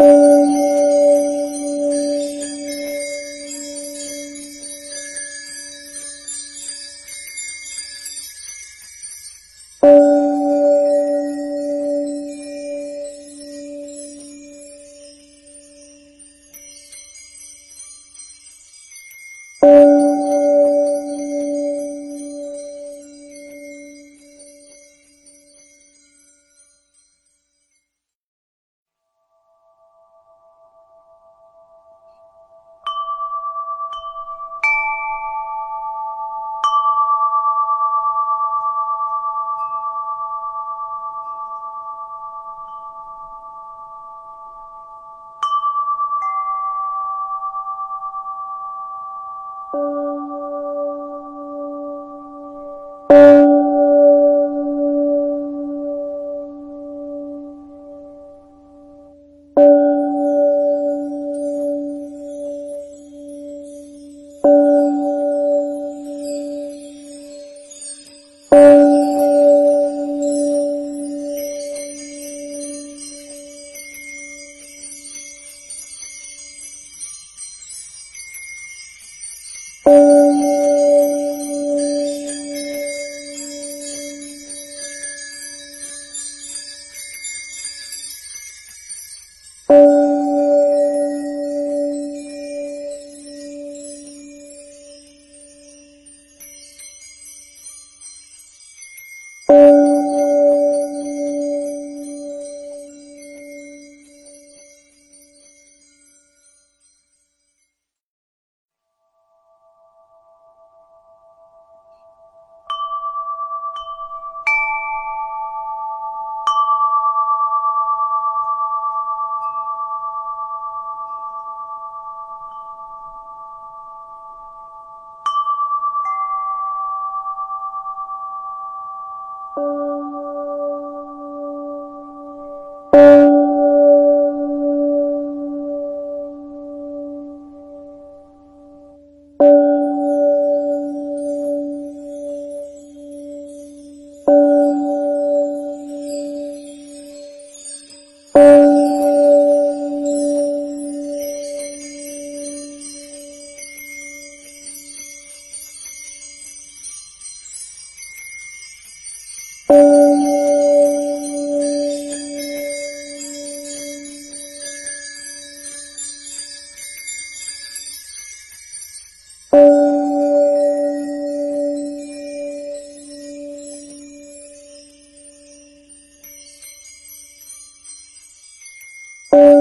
you Oh.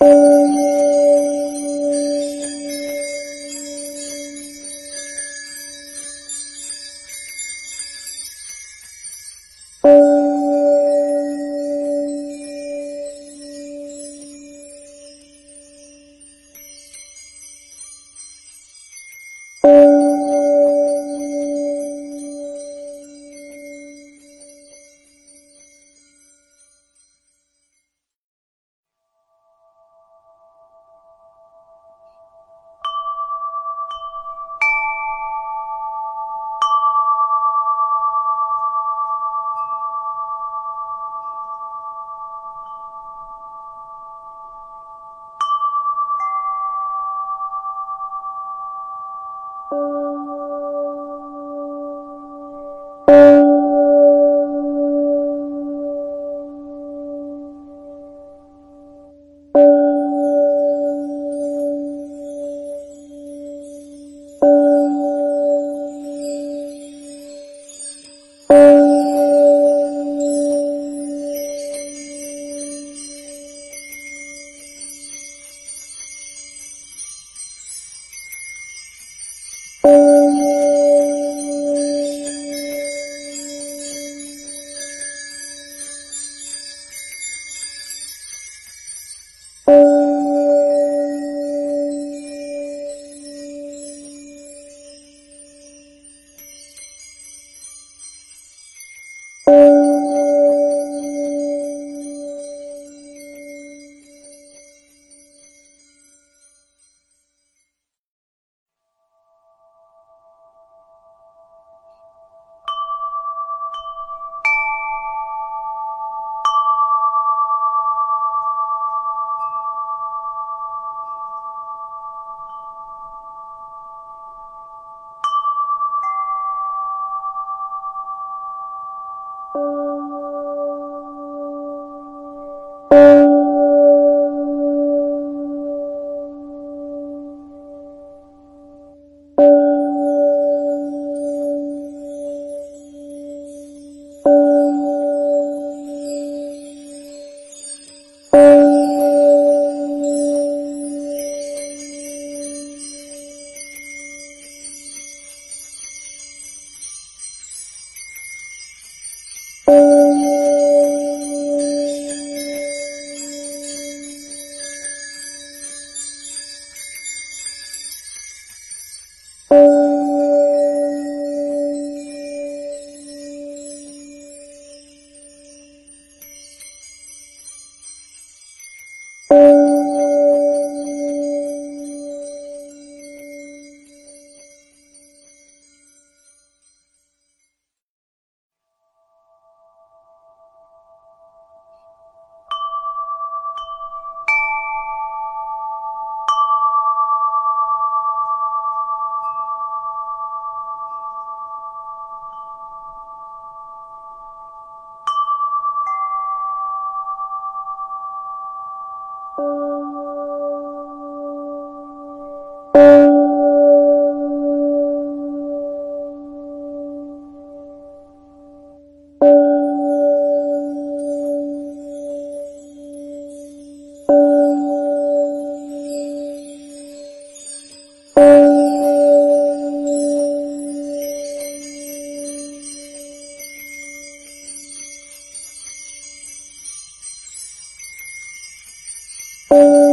You you